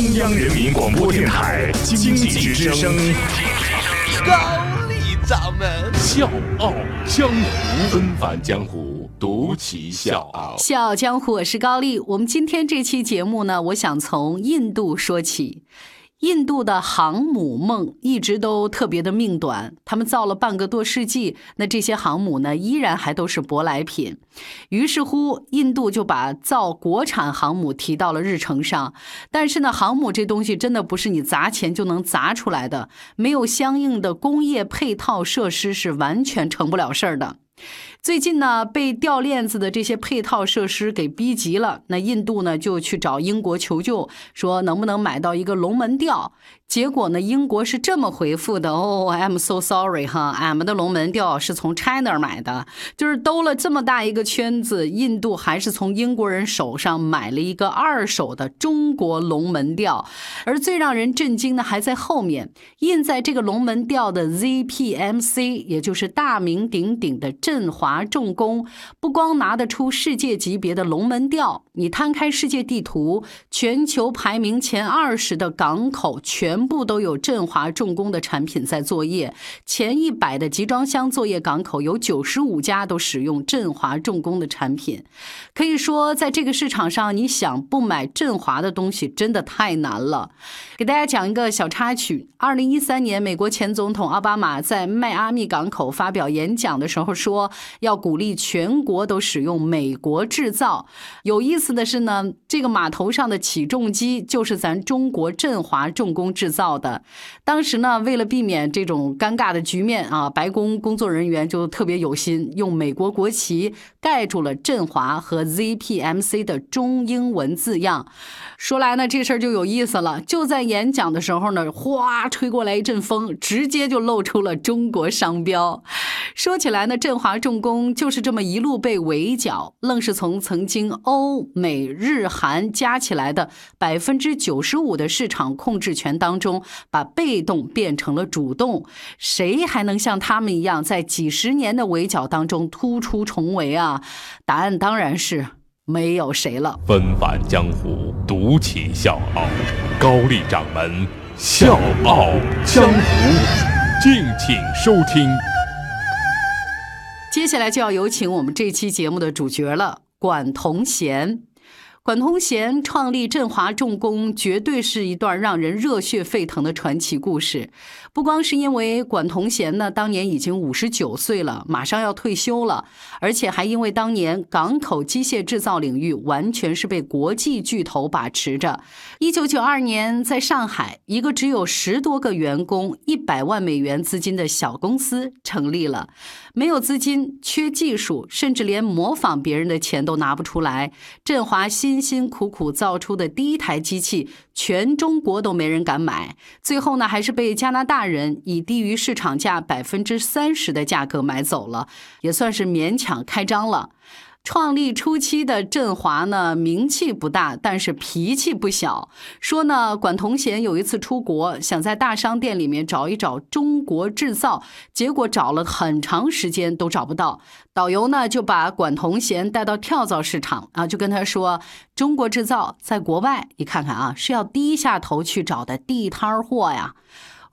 中央人民广播电台经济之声，高丽掌门笑傲江湖，纷返江湖，独骑笑傲。笑傲江湖，我是高丽。我们今天这期节目呢，我想从印度说起。印度的航母梦一直都特别的命短，他们造了半个多世纪，那这些航母呢，依然还都是舶来品。于是乎，印度就把造国产航母提到了日程上。但是呢，航母这东西真的不是你砸钱就能砸出来的，没有相应的工业配套设施是完全成不了事儿的。最近呢，被掉链子的这些配套设施给逼急了，那印度呢就去找英国求救，说能不能买到一个龙门吊。结果呢？英国是这么回复的：“哦，I'm so sorry 哈，俺们的龙门吊是从 China 买的，就是兜了这么大一个圈子，印度还是从英国人手上买了一个二手的中国龙门吊。而最让人震惊的还在后面，印在这个龙门吊的 ZPMC，也就是大名鼎鼎的振华华重工，不光拿得出世界级别的龙门吊，你摊开世界地图，全球排名前二十的港口全。全部都有振华重工的产品在作业，前一百的集装箱作业港口有九十五家都使用振华重工的产品，可以说在这个市场上，你想不买振华的东西真的太难了。给大家讲一个小插曲：二零一三年，美国前总统奥巴马在迈阿密港口发表演讲的时候说，要鼓励全国都使用美国制造。有意思的是呢，这个码头上的起重机就是咱中国振华重工制。造的，当时呢，为了避免这种尴尬的局面啊，白宫工作人员就特别有心，用美国国旗盖住了振华和 ZPMC 的中英文字样。说来呢，这事儿就有意思了。就在演讲的时候呢，哗，吹过来一阵风，直接就露出了中国商标。说起来呢，振华重工就是这么一路被围剿，愣是从曾经欧美日韩加起来的百分之九十五的市场控制权当中，把被动变成了主动。谁还能像他们一样，在几十年的围剿当中突出重围啊？答案当然是没有谁了。纷繁江湖，独起笑傲，高丽掌门笑傲江湖，敬请收听。接下来就要有请我们这期节目的主角了，管同贤。管同贤创立振华重工，绝对是一段让人热血沸腾的传奇故事。不光是因为管同贤呢，当年已经五十九岁了，马上要退休了，而且还因为当年港口机械制造领域完全是被国际巨头把持着。一九九二年，在上海，一个只有十多个员工、一百万美元资金的小公司成立了。没有资金，缺技术，甚至连模仿别人的钱都拿不出来。振华新辛辛苦苦造出的第一台机器，全中国都没人敢买。最后呢，还是被加拿大人以低于市场价百分之三十的价格买走了，也算是勉强开张了。创立初期的振华呢，名气不大，但是脾气不小。说呢，管同贤有一次出国，想在大商店里面找一找中国制造，结果找了很长时间都找不到。导游呢就把管同贤带到跳蚤市场啊，就跟他说：“中国制造在国外，你看看啊，是要低下头去找的地摊货呀。”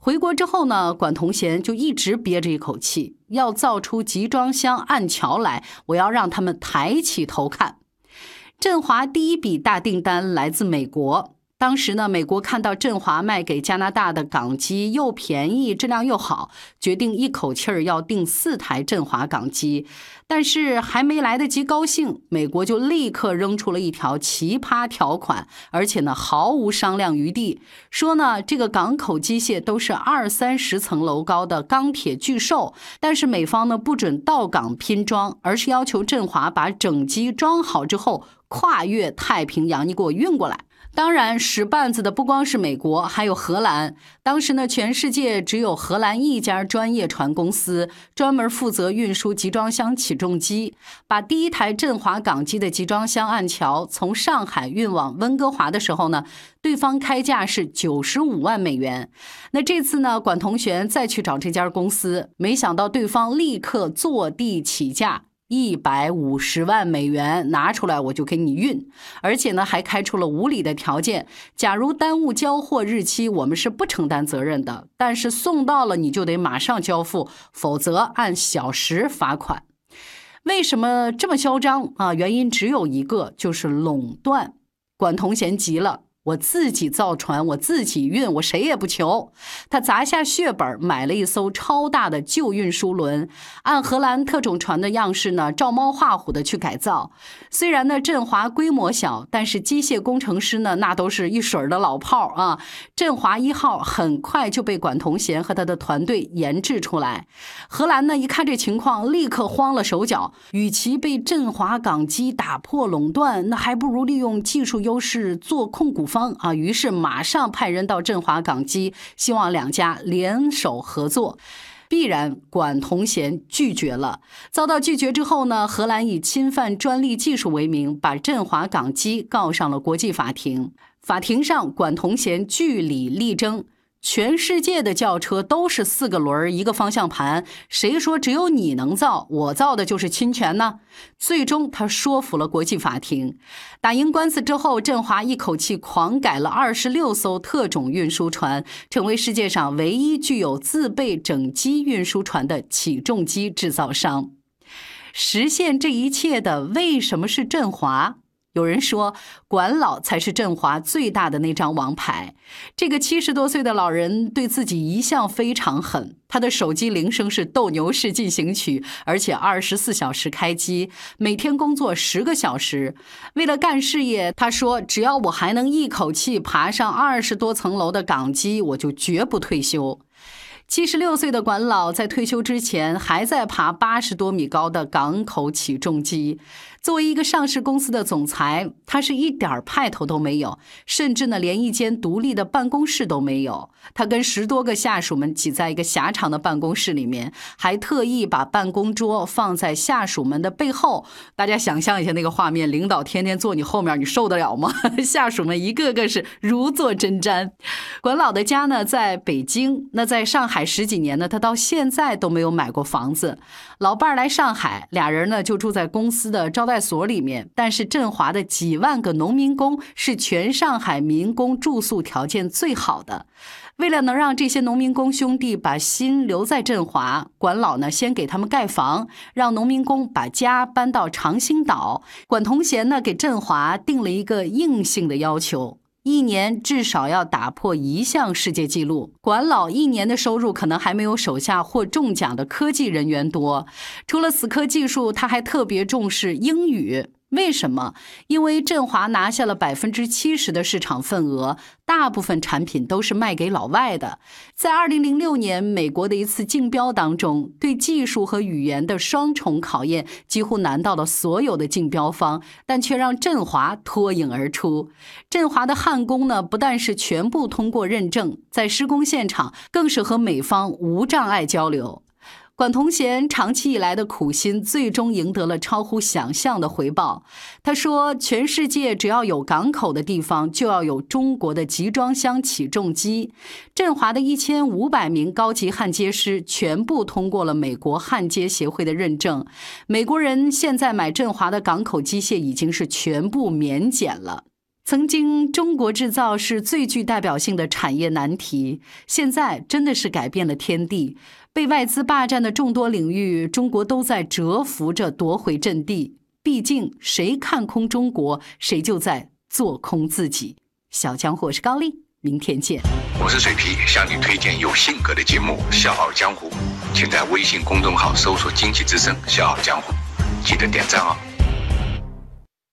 回国之后呢，管同贤就一直憋着一口气，要造出集装箱暗桥来，我要让他们抬起头看。振华第一笔大订单来自美国。当时呢，美国看到振华卖给加拿大的港机又便宜，质量又好，决定一口气儿要订四台振华港机。但是还没来得及高兴，美国就立刻扔出了一条奇葩条款，而且呢毫无商量余地，说呢这个港口机械都是二三十层楼高的钢铁巨兽，但是美方呢不准到港拼装，而是要求振华把整机装好之后跨越太平洋，你给我运过来。当然，使绊子的不光是美国，还有荷兰。当时呢，全世界只有荷兰一家专业船公司，专门负责运输集装箱起重机。把第一台振华港机的集装箱暗桥从上海运往温哥华的时候呢，对方开价是九十五万美元。那这次呢，管同学再去找这家公司，没想到对方立刻坐地起价。一百五十万美元拿出来，我就给你运，而且呢还开出了无理的条件，假如耽误交货日期，我们是不承担责任的，但是送到了你就得马上交付，否则按小时罚款。为什么这么嚣张啊？原因只有一个，就是垄断。管同贤急了。我自己造船，我自己运，我谁也不求。他砸下血本买了一艘超大的旧运输轮，按荷兰特种船的样式呢，照猫画虎的去改造。虽然呢，振华规模小，但是机械工程师呢，那都是一水儿的老炮儿啊。振华一号很快就被管同贤和他的团队研制出来。荷兰呢，一看这情况，立刻慌了手脚。与其被振华港机打破垄断，那还不如利用技术优势做控股方。啊，于是马上派人到振华港机，希望两家联手合作。必然管同贤拒绝了。遭到拒绝之后呢，荷兰以侵犯专利技术为名，把振华港机告上了国际法庭。法庭上，管同贤据理力争。全世界的轿车都是四个轮儿一个方向盘，谁说只有你能造？我造的就是侵权呢？最终他说服了国际法庭，打赢官司之后，振华一口气狂改了二十六艘特种运输船，成为世界上唯一具有自备整机运输船的起重机制造商。实现这一切的为什么是振华？有人说，管老才是振华最大的那张王牌。这个七十多岁的老人对自己一向非常狠，他的手机铃声是斗牛士进行曲，而且二十四小时开机，每天工作十个小时。为了干事业，他说：“只要我还能一口气爬上二十多层楼的港机，我就绝不退休。”七十六岁的管老在退休之前还在爬八十多米高的港口起重机。作为一个上市公司的总裁，他是一点派头都没有，甚至呢连一间独立的办公室都没有。他跟十多个下属们挤在一个狭长的办公室里面，还特意把办公桌放在下属们的背后。大家想象一下那个画面：领导天天坐你后面，你受得了吗？下属们一个个是如坐针毡。管老的家呢在北京，那在上海十几年呢，他到现在都没有买过房子。老伴儿来上海，俩人呢就住在公司的招待所里面。但是振华的几万个农民工是全上海民工住宿条件最好的。为了能让这些农民工兄弟把心留在振华，管老呢先给他们盖房，让农民工把家搬到长兴岛。管同贤呢给振华定了一个硬性的要求。一年至少要打破一项世界纪录。管老一年的收入可能还没有手下获中奖的科技人员多。除了死磕技术，他还特别重视英语。为什么？因为振华拿下了百分之七十的市场份额，大部分产品都是卖给老外的。在二零零六年美国的一次竞标当中，对技术和语言的双重考验几乎难到了所有的竞标方，但却让振华脱颖而出。振华的焊工呢，不但是全部通过认证，在施工现场更是和美方无障碍交流。管同贤长期以来的苦心，最终赢得了超乎想象的回报。他说：“全世界只要有港口的地方，就要有中国的集装箱起重机。振华的一千五百名高级焊接师全部通过了美国焊接协会的认证。美国人现在买振华的港口机械已经是全部免检了。曾经，中国制造是最具代表性的产业难题，现在真的是改变了天地。”被外资霸占的众多领域，中国都在蛰伏着夺回阵地。毕竟，谁看空中国，谁就在做空自己。小江湖，我是高丽，明天见。我是水皮，向你推荐有性格的节目《笑傲江湖》，请在微信公众号搜索“经济之声笑傲江湖”，记得点赞哦。